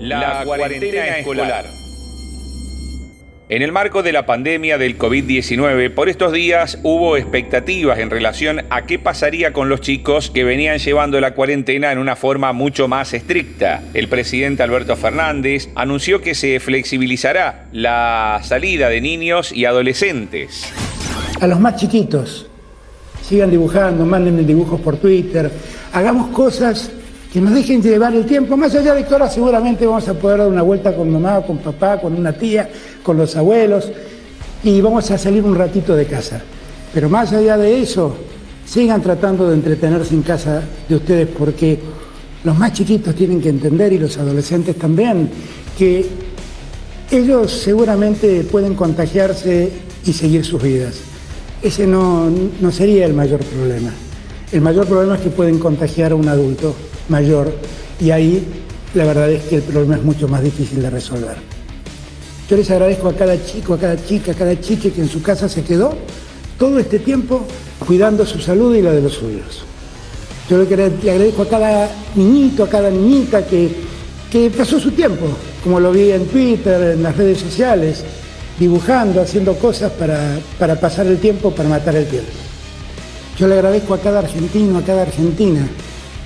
La cuarentena escolar. En el marco de la pandemia del COVID-19, por estos días hubo expectativas en relación a qué pasaría con los chicos que venían llevando la cuarentena en una forma mucho más estricta. El presidente Alberto Fernández anunció que se flexibilizará la salida de niños y adolescentes. A los más chiquitos, sigan dibujando, manden dibujos por Twitter, hagamos cosas que nos dejen llevar el tiempo. Más allá de que ahora seguramente vamos a poder dar una vuelta con mamá, con papá, con una tía, con los abuelos y vamos a salir un ratito de casa. Pero más allá de eso, sigan tratando de entretenerse en casa de ustedes porque los más chiquitos tienen que entender y los adolescentes también que ellos seguramente pueden contagiarse y seguir sus vidas. Ese no, no sería el mayor problema. El mayor problema es que pueden contagiar a un adulto mayor y ahí la verdad es que el problema es mucho más difícil de resolver. Yo les agradezco a cada chico, a cada chica, a cada chique que en su casa se quedó todo este tiempo cuidando su salud y la de los suyos. Yo le agradezco a cada niñito, a cada niñita que, que pasó su tiempo, como lo vi en Twitter, en las redes sociales, dibujando, haciendo cosas para, para pasar el tiempo, para matar el tiempo. Yo le agradezco a cada argentino, a cada argentina,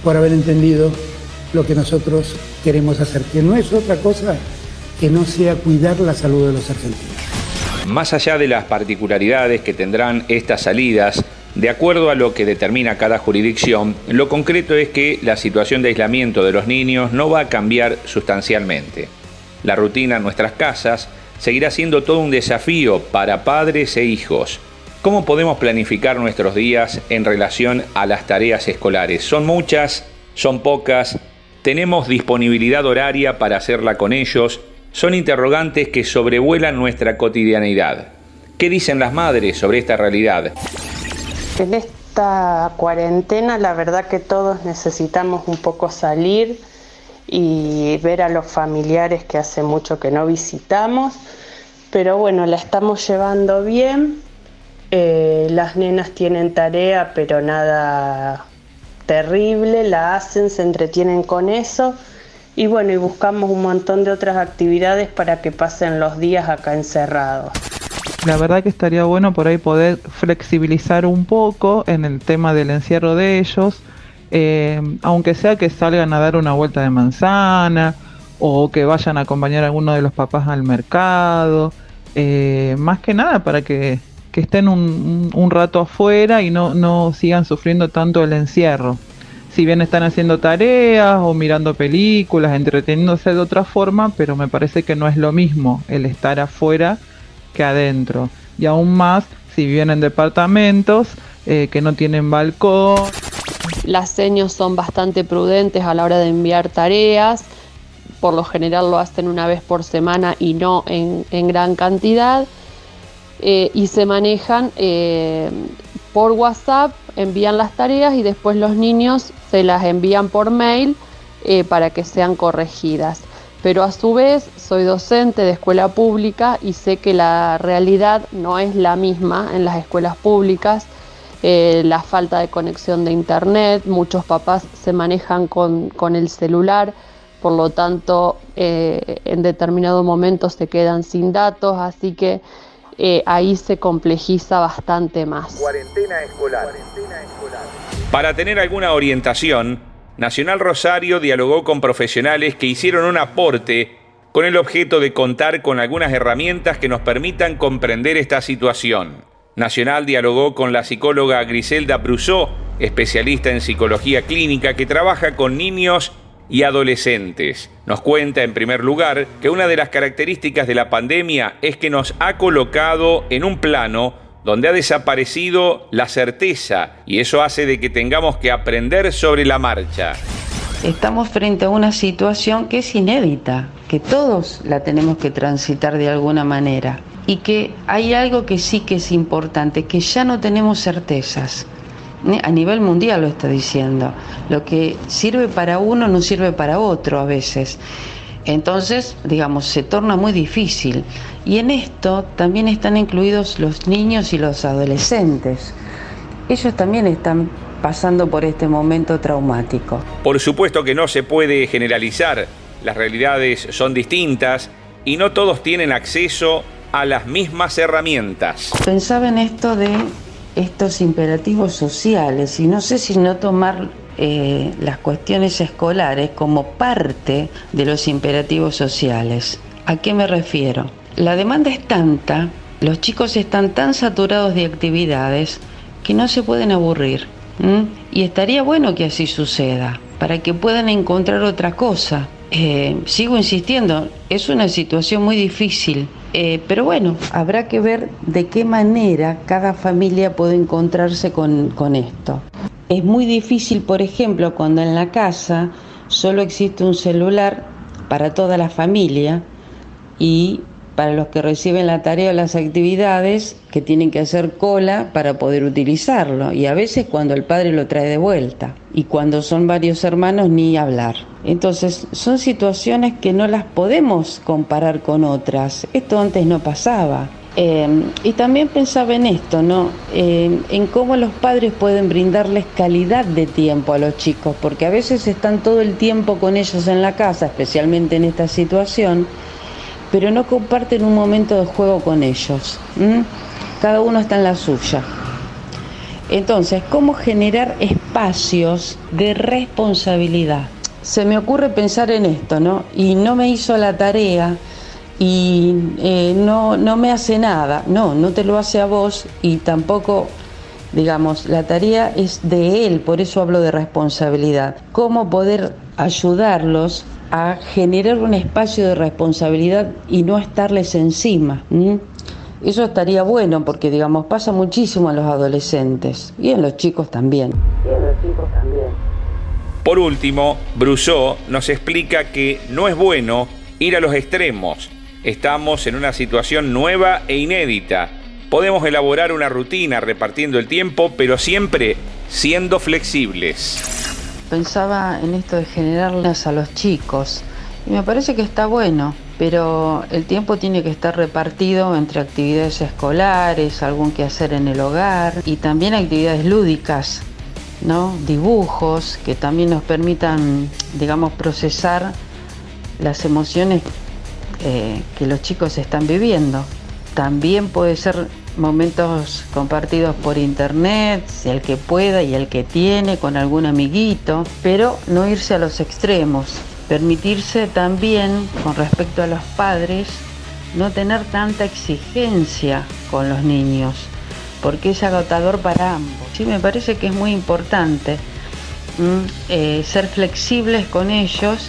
por haber entendido lo que nosotros queremos hacer, que no es otra cosa que no sea cuidar la salud de los argentinos. Más allá de las particularidades que tendrán estas salidas, de acuerdo a lo que determina cada jurisdicción, lo concreto es que la situación de aislamiento de los niños no va a cambiar sustancialmente. La rutina en nuestras casas seguirá siendo todo un desafío para padres e hijos. ¿Cómo podemos planificar nuestros días en relación a las tareas escolares? ¿Son muchas? ¿Son pocas? ¿Tenemos disponibilidad horaria para hacerla con ellos? Son interrogantes que sobrevuelan nuestra cotidianidad. ¿Qué dicen las madres sobre esta realidad? En esta cuarentena la verdad que todos necesitamos un poco salir y ver a los familiares que hace mucho que no visitamos, pero bueno, la estamos llevando bien eh, las nenas tienen tarea, pero nada terrible, la hacen, se entretienen con eso. Y bueno, y buscamos un montón de otras actividades para que pasen los días acá encerrados. La verdad que estaría bueno por ahí poder flexibilizar un poco en el tema del encierro de ellos, eh, aunque sea que salgan a dar una vuelta de manzana o que vayan a acompañar a alguno de los papás al mercado, eh, más que nada para que que estén un, rato afuera y no, no sigan sufriendo tanto el encierro. Si bien están haciendo tareas o mirando películas, entreteniéndose de otra forma, pero me parece que no es lo mismo el estar afuera que adentro. Y aún más si viven en departamentos eh, que no tienen balcón. Las seños son bastante prudentes a la hora de enviar tareas. Por lo general lo hacen una vez por semana y no en, en gran cantidad. Eh, y se manejan eh, por WhatsApp, envían las tareas y después los niños se las envían por mail eh, para que sean corregidas. Pero a su vez soy docente de escuela pública y sé que la realidad no es la misma en las escuelas públicas. la falta de conexión de internet, muchos papás se manejan con, con el celular, por lo tanto en determinado momento se quedan sin datos, así que eh, ahí se complejiza bastante más. Cuarentena escolar. Para tener alguna orientación, Nacional Rosario dialogó con profesionales que hicieron un aporte con el objeto de contar con algunas herramientas que nos permitan comprender esta situación. Nacional dialogó con la psicóloga Griselda Brusó, especialista en psicología clínica que trabaja con niños y adolescentes. Nos cuenta en primer lugar que una de las características de la pandemia es que nos ha colocado en un plano donde ha desaparecido la certeza y eso hace de que tengamos que aprender sobre la marcha. Estamos frente a una situación que es inédita, que todos la tenemos que transitar de alguna manera y que hay algo que sí que es importante, que ya no tenemos certezas a nivel mundial lo está diciendo. Lo que sirve para uno no sirve para otro a veces. Entonces, digamos, se torna muy difícil. Y en esto también están incluidos los niños y los adolescentes. Ellos también están pasando por este momento traumático. Por supuesto que no se puede generalizar. las realidades son distintas y no todos tienen acceso a las mismas herramientas. Pensaba en esto de estos imperativos sociales y no sé si no tomar eh, las cuestiones escolares como parte de los imperativos sociales. ¿A qué me refiero? La demanda es tanta, los chicos están tan saturados de actividades que no se pueden aburrir. Y estaría bueno que así suceda, para que puedan encontrar otra cosa. Eh, sigo insistiendo, es una situación muy difícil, eh, pero bueno, habrá que ver de qué manera cada familia puede encontrarse con, con esto. Es muy difícil, por ejemplo, cuando en la casa solo existe un celular para toda la familia y para los que reciben la tarea o las actividades que tienen que hacer cola para poder utilizarlo y a veces cuando el padre lo trae de vuelta y cuando son varios hermanos ni hablar. Entonces son situaciones que no las podemos comparar con otras. Esto antes no pasaba. Eh, y también pensaba en esto, ¿no? Eh, en cómo los padres pueden brindarles calidad de tiempo a los chicos, porque a veces están todo el tiempo con ellos en la casa, especialmente en esta situación, pero no comparten un momento de juego con ellos. Cada uno está en la suya. Entonces, ¿cómo generar espacios de responsabilidad? Se me ocurre pensar en esto, ¿no? Y no me hizo la tarea y eh, no, no me hace nada. No, no te lo hace a vos y tampoco digamos, la tarea es de él, por eso hablo de responsabilidad. ¿Cómo poder ayudarlos a generar un espacio de responsabilidad y no estarles encima. Eso estaría bueno porque, digamos, pasa muchísimo en los adolescentes y en los chicos también. Y en los chicos también. Por último, Brousseau nos explica que no es bueno ir a los extremos. Estamos en una situación nueva e inédita. Podemos elaborar una rutina repartiendo el tiempo, pero siempre siendo flexibles pensaba en esto de generarlas a los chicos y me parece que está bueno, pero el tiempo tiene que estar repartido entre actividades escolares, algún que hacer en el hogar y también actividades lúdicas, ¿no? Dibujos que también nos permitan, digamos, procesar las emociones eh, que los chicos están viviendo. También puede ser momentos compartidos por internet, el que pueda y el que tiene con algún amiguito, pero no irse a los extremos, permitirse también con respecto a los padres no tener tanta exigencia con los niños, porque es agotador para ambos. Sí, me parece que es muy importante eh, ser flexibles con ellos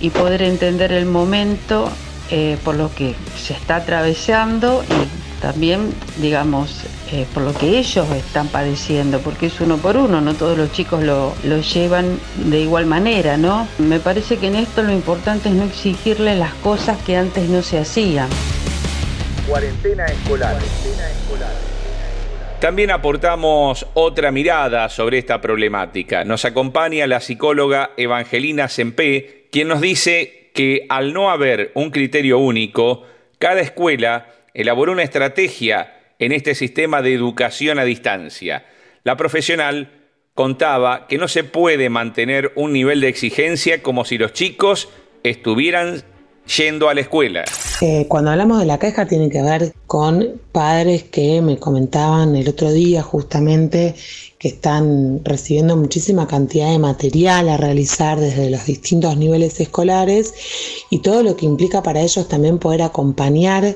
y poder entender el momento eh, por lo que se está atravesando y también, digamos, eh, por lo que ellos están padeciendo, porque es uno por uno, no todos los chicos lo, lo, llevan de igual manera, ¿no? Me parece que en esto lo importante es no exigirle las cosas que antes no se hacían. Cuarentena escolar. También aportamos otra mirada sobre esta problemática. Nos acompaña la psicóloga Evangelina Sempé, quien nos dice que al no haber un criterio único, cada escuela elaboró una estrategia en este sistema de educación a distancia. La profesional contaba que no se puede mantener un nivel de exigencia como si los chicos estuvieran yendo a la escuela. Eh, cuando hablamos de la queja tiene que ver con padres que me comentaban el otro día justamente que están recibiendo muchísima cantidad de material a realizar desde los distintos niveles escolares y todo lo que implica para ellos también poder acompañar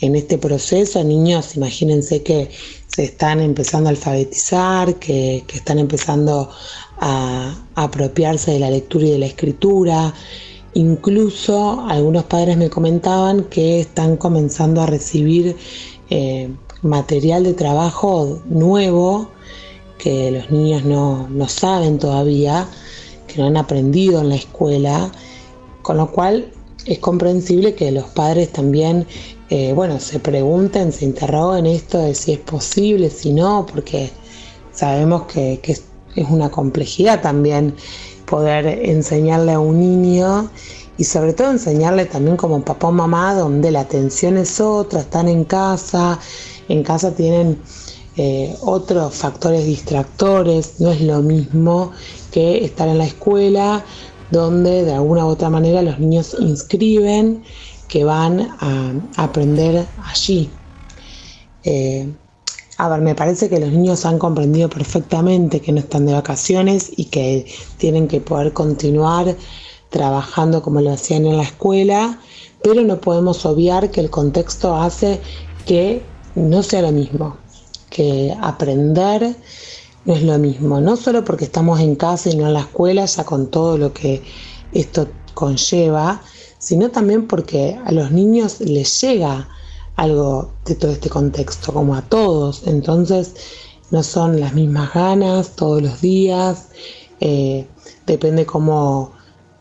en este proceso. Niños, imagínense que se están empezando a alfabetizar, que, están empezando a, apropiarse de la lectura y de la escritura. Incluso algunos padres me comentaban que están comenzando a recibir eh, material de trabajo nuevo que los niños no, saben todavía, que no han aprendido en la escuela, con lo cual es comprensible que los padres también, eh, bueno, se pregunten, se interroguen esto de si es posible, si no, porque sabemos que es, una complejidad también poder enseñarle a un niño y sobre todo enseñarle también como papá o mamá donde la atención es otra, están en casa, en casa tienen eh, otros factores distractores, no es lo mismo que estar en la escuela donde de alguna u otra manera los niños inscriben que van a aprender allí. Eh, a ver, me parece que los niños han comprendido perfectamente que no están de vacaciones y que tienen que poder continuar trabajando como lo hacían en la escuela, pero no podemos obviar que el contexto hace que no sea lo mismo, que aprender no es lo mismo, no solo porque estamos en casa y no en la escuela, ya con todo lo que esto conlleva, sino también porque a los niños les llega algo de todo este contexto, como a todos. Entonces, no son las mismas ganas todos los días, eh, depende cómo,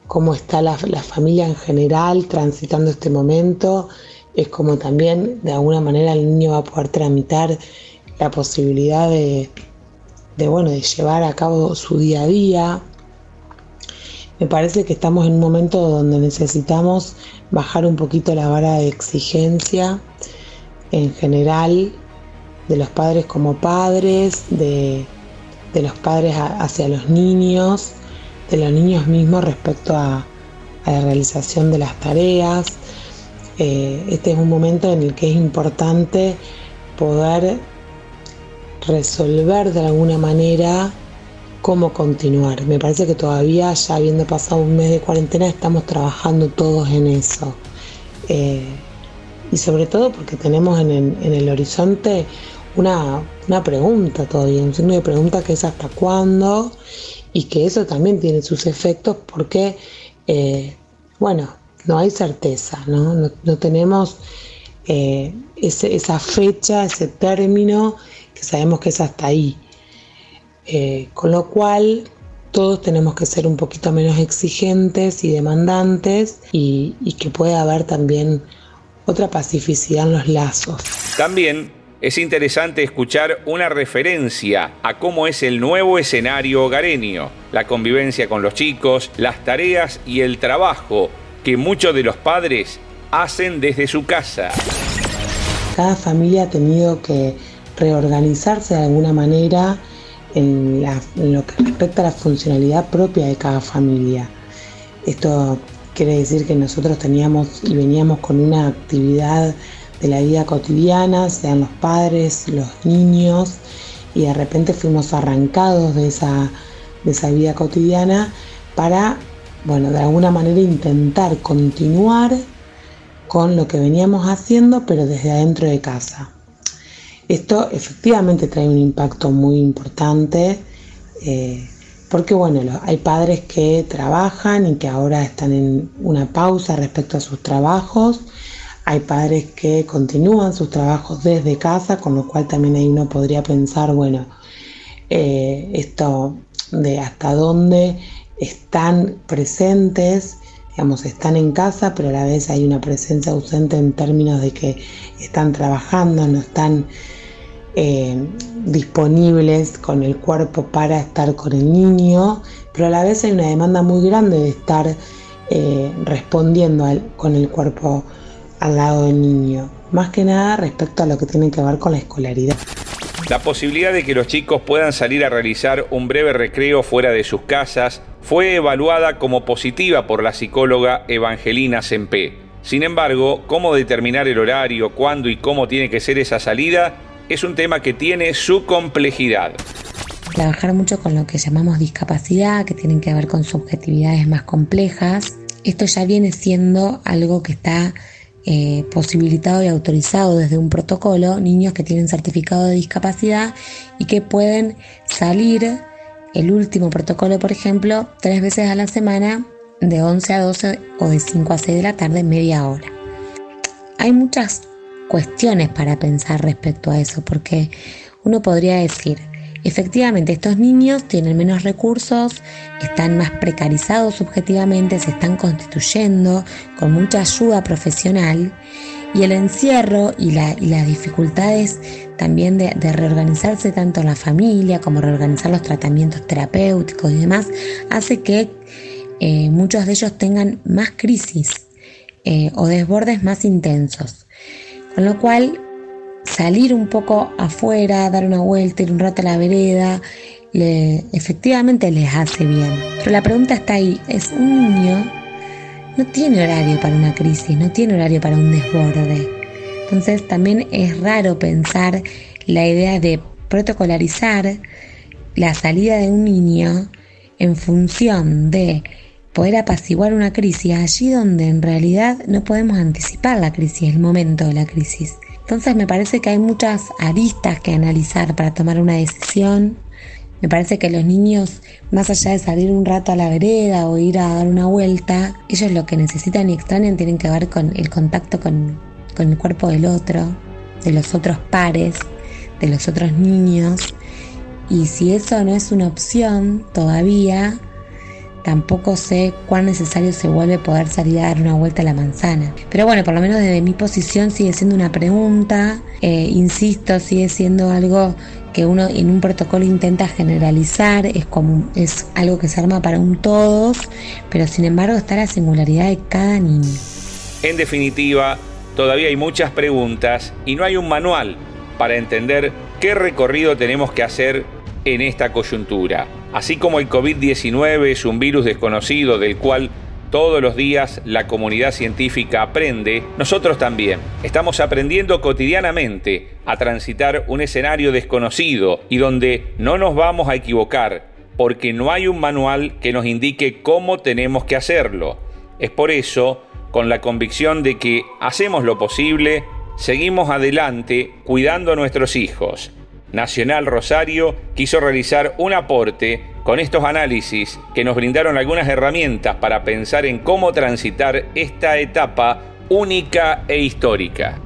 cómo está la, familia en general transitando este momento. Es como también de alguna manera el niño va a poder tramitar la posibilidad de, de, bueno, de llevar a cabo su día a día. Me parece que estamos en un momento donde necesitamos bajar un poquito la vara de exigencia en general de los padres como padres, de, los padres hacia los niños, de los niños mismos respecto a, la realización de las tareas. Eh, este es un momento en el que es importante poder resolver de alguna manera cómo continuar. Me parece que todavía, ya habiendo pasado un mes de cuarentena, estamos trabajando todos en eso. Eh, y sobre todo porque tenemos en el, horizonte una, pregunta todavía, un signo de pregunta que es hasta cuándo y que eso también tiene sus efectos porque, eh, bueno, no hay certeza, no, no, tenemos eh, esa fecha, ese término que sabemos que es hasta ahí. Eh, con lo cual todos tenemos que ser un poquito menos exigentes y demandantes y, y que pueda haber también otra pacificidad en los lazos. También es interesante escuchar una referencia a cómo es el nuevo escenario hogareño, la convivencia con los chicos, las tareas y el trabajo que muchos de los padres hacen desde su casa. Cada familia ha tenido que reorganizarse de alguna manera en, lo que respecta a la funcionalidad propia de cada familia. Esto Quiere decir que nosotros teníamos y veníamos con una actividad de la vida cotidiana, sean los padres, los niños, y de repente fuimos arrancados de esa, de esa vida cotidiana para, bueno, de alguna manera intentar continuar con lo que veníamos haciendo, pero desde adentro de casa. Esto efectivamente trae un impacto muy importante. Eh, porque bueno, hay padres que trabajan y que ahora están en una pausa respecto a sus trabajos, hay padres que continúan sus trabajos desde casa, con lo cual también ahí uno podría pensar, bueno, eh, esto de hasta dónde están presentes, digamos, están en casa, pero a la vez hay una presencia ausente en términos de que están trabajando, no están eh, disponibles con el cuerpo para estar con el niño, pero a la vez hay una demanda muy grande de estar eh, respondiendo con el cuerpo al lado del niño, más que nada respecto a lo que tiene que ver con la escolaridad. La posibilidad de que los chicos puedan salir a realizar un breve recreo fuera de sus casas fue evaluada como positiva por la psicóloga Evangelina Sempe. Sin embargo, cómo determinar el horario, cuándo y cómo tiene que ser esa salida es un tema que tiene su complejidad. Trabajar mucho con lo que llamamos discapacidad, que tienen que ver con subjetividades más complejas. Esto ya viene siendo algo que está eh, posibilitado y autorizado desde un protocolo, niños que tienen certificado de discapacidad y que pueden salir, el último protocolo por ejemplo, tres veces a la semana de 11 a 12 o de 5 a 6 de la tarde, media hora. Hay muchas cuestiones para pensar respecto a eso, porque uno podría decir, efectivamente estos niños tienen menos recursos, están más precarizados subjetivamente, se están constituyendo con mucha ayuda profesional y el encierro y, las dificultades también de, reorganizarse tanto en la familia como reorganizar los tratamientos terapéuticos y demás, hace que eh, muchos de ellos tengan más crisis eh, o desbordes más intensos. Con lo cual, salir un poco afuera, dar una vuelta, ir un rato a la vereda, efectivamente les hace bien. Pero la pregunta está ahí, es un niño no tiene horario para una crisis, no tiene horario para un desborde. Entonces también es raro pensar la idea de protocolarizar la salida de un niño en función de poder apaciguar una crisis allí donde en realidad no podemos anticipar la crisis, el momento de la crisis. Entonces me parece que hay muchas aristas que analizar para tomar una decisión. Me parece que los niños, más allá de salir un rato a la vereda o ir a dar una vuelta, ellos lo que necesitan y extrañan tienen que ver con el contacto con, con el cuerpo del otro, de los otros pares, de los otros niños. Y si eso no es una opción todavía, tampoco sé cuán necesario se vuelve poder salir a dar una vuelta a la manzana. Pero bueno, por lo menos desde mi posición sigue siendo una pregunta, eh, insisto, sigue siendo algo que uno en un protocolo intenta generalizar, es, como, es algo que se arma para un todos, pero sin embargo está la singularidad de cada niño. En definitiva, todavía hay muchas preguntas y no hay un manual para entender qué recorrido tenemos que hacer en esta coyuntura. Así como el COVID-19 es un virus desconocido del cual todos los días la comunidad científica aprende, nosotros también. Estamos aprendiendo cotidianamente a transitar un escenario desconocido y donde no nos vamos a equivocar, porque no hay un manual que nos indique cómo tenemos que hacerlo. Es por eso, con la convicción de que hacemos lo posible, seguimos adelante cuidando a nuestros hijos Nacional Rosario quiso realizar un aporte con estos análisis que nos brindaron algunas herramientas para pensar en cómo transitar esta etapa única e histórica.